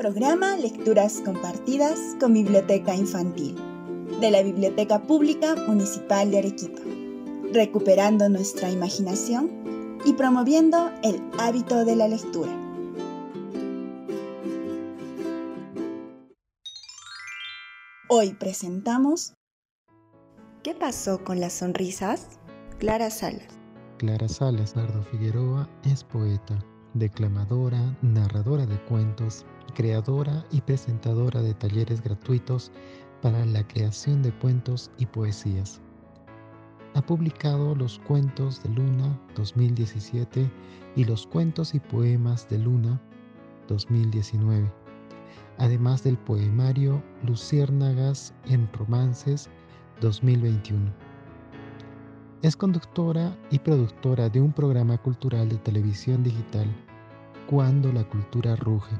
Programa Lecturas Compartidas con Biblioteca Infantil de la Biblioteca Pública Municipal de Arequipa, recuperando nuestra imaginación y promoviendo el hábito de la lectura. Hoy presentamos ¿Qué pasó con las sonrisas? Clara Salas. Clara Salas Nardo Figueroa es poeta, declamadora, narradora de cuentos, creadora y presentadora de talleres gratuitos para la creación de cuentos y poesías. Ha publicado Los Cuentos de Luna 2017 y Los Cuentos y Poemas de Luna 2019, además del poemario Luciérnagas en Romances 2021. Es conductora y productora de un programa cultural de televisión digital, Cuando la Cultura Ruge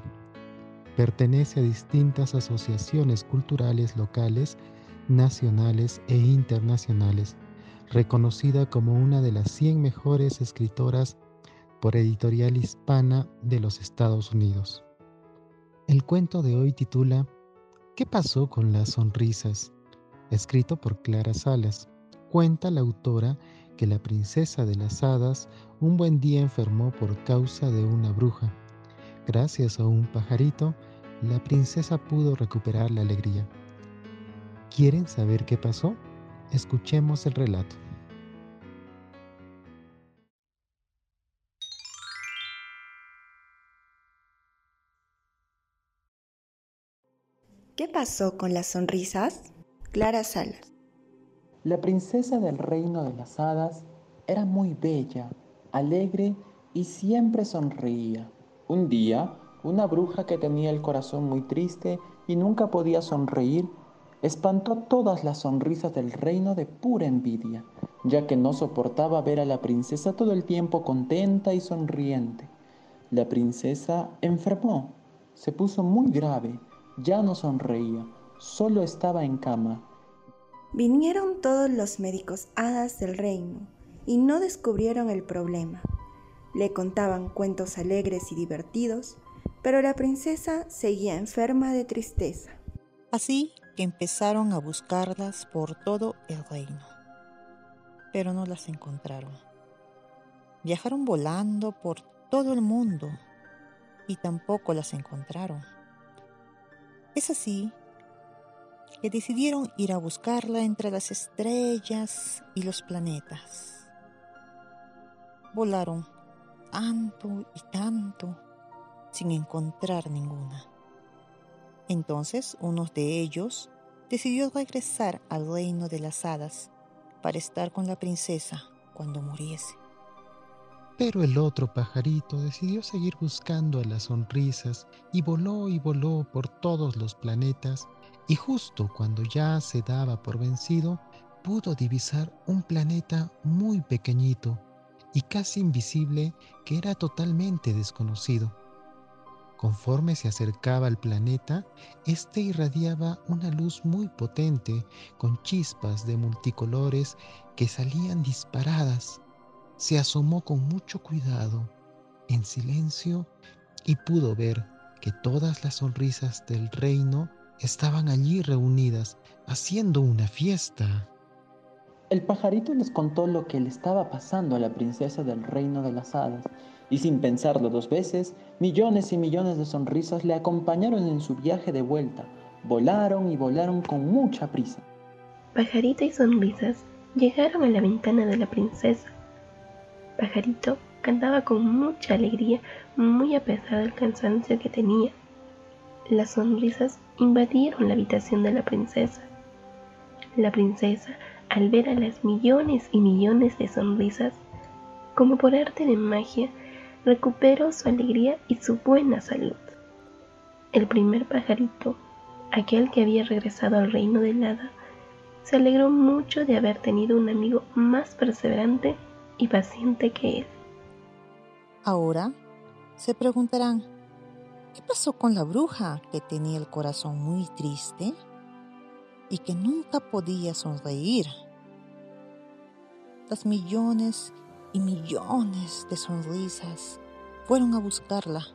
Pertenece a distintas asociaciones culturales locales, nacionales e internacionales, reconocida como una de las 100 mejores escritoras por editorial hispana de los Estados Unidos. El cuento de hoy titula ¿Qué pasó con las sonrisas? escrito por Clara Salas. Cuenta la autora que la princesa de las hadas un buen día enfermó por causa de una bruja Gracias a un pajarito, la princesa pudo recuperar la alegría. ¿Quieren saber qué pasó? Escuchemos el relato. ¿Qué pasó con las sonrisas? Clara Salas. La princesa del reino de las hadas era muy bella, alegre y siempre sonreía. Un día, una bruja que tenía el corazón muy triste y nunca podía sonreír, espantó todas las sonrisas del reino de pura envidia, ya que no soportaba ver a la princesa todo el tiempo contenta y sonriente. La princesa enfermó, se puso muy grave, ya no sonreía, solo estaba en cama. Vinieron todos los médicos hadas del reino y no descubrieron el problema. Le contaban cuentos alegres y divertidos, pero la princesa seguía enferma de tristeza. Así que empezaron a buscarlas por todo el reino, pero no las encontraron. Viajaron volando por todo el mundo y tampoco las encontraron. Es así que decidieron ir a buscarla entre las estrellas y los planetas. Volaron tanto y tanto sin encontrar ninguna. Entonces uno de ellos decidió regresar al reino de las hadas para estar con la princesa cuando muriese. Pero el otro pajarito decidió seguir buscando a las sonrisas y voló y voló por todos los planetas y justo cuando ya se daba por vencido, pudo divisar un planeta muy pequeñito y casi invisible que era totalmente desconocido. Conforme se acercaba al planeta, éste irradiaba una luz muy potente con chispas de multicolores que salían disparadas. Se asomó con mucho cuidado, en silencio, y pudo ver que todas las sonrisas del reino estaban allí reunidas haciendo una fiesta. El pajarito les contó lo que le estaba pasando a la princesa del reino de las hadas, y sin pensarlo dos veces, millones y millones de sonrisas le acompañaron en su viaje de vuelta. Volaron y volaron con mucha prisa. Pajarito y sonrisas llegaron a la ventana de la princesa. Pajarito cantaba con mucha alegría, muy a pesar del cansancio que tenía. Las sonrisas invadieron la habitación de la princesa. La princesa al ver a las millones y millones de sonrisas, como por arte de magia, recuperó su alegría y su buena salud. El primer pajarito, aquel que había regresado al reino del hada, se alegró mucho de haber tenido un amigo más perseverante y paciente que él. Ahora se preguntarán, ¿qué pasó con la bruja que tenía el corazón muy triste? Y que nunca podía sonreír. Las millones y millones de sonrisas fueron a buscarla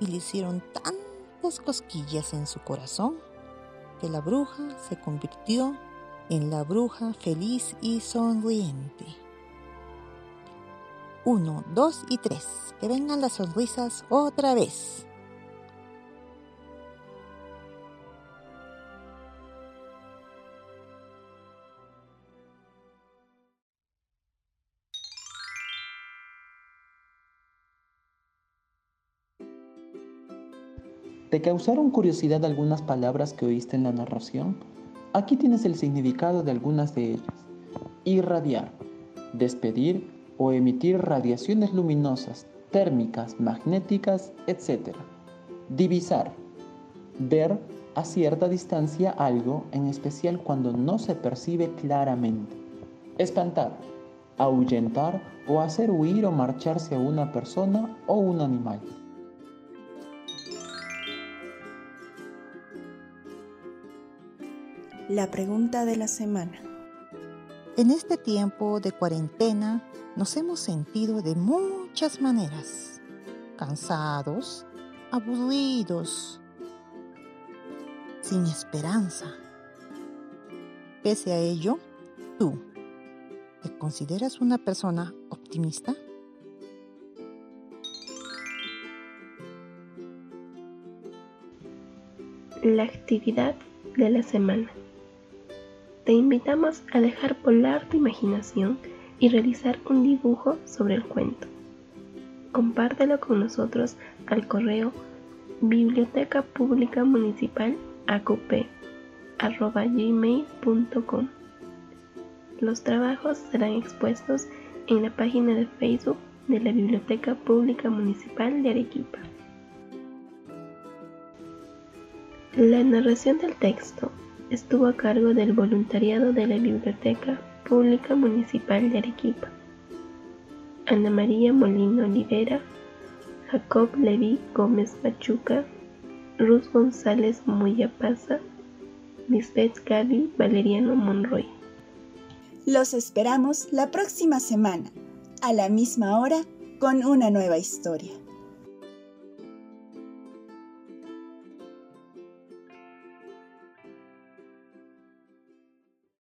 y le hicieron tanta tantas cosquillas en su corazón que la bruja se convirtió en la bruja feliz y sonriente. Uno, dos y tres. Que vengan las sonrisas otra vez. ¿Te causaron curiosidad algunas palabras que oíste en la narración? Aquí tienes el significado de algunas de ellas. Irradiar, despedir o emitir radiaciones luminosas, térmicas, magnéticas, etc. Divisar, ver a cierta distancia algo, en especial cuando no se percibe claramente. Espantar, ahuyentar o hacer huir o marcharse a una persona o un animal. La pregunta de la semana. En este tiempo de cuarentena nos hemos sentido de muchas maneras. Cansados, aburridos, sin esperanza. Pese a ello, tú, ¿te consideras una persona optimista? La actividad de la semana te invitamos a dejar volar tu imaginación y realizar un dibujo sobre el cuento. Compártelo con nosotros al correo biblioteca pública municipal gmail.com Los trabajos serán expuestos en la página de Facebook de la Biblioteca Pública Municipal de Arequipa. La narración del texto estuvo a cargo del voluntariado de la Biblioteca Pública Municipal de Arequipa. Ana María Molino Olivera, Jacob Levi Gómez Machuca, Ruth González Moyapaza, Lisbeth Gaby Valeriano Monroy. Los esperamos la próxima semana, a la misma hora, con una nueva historia.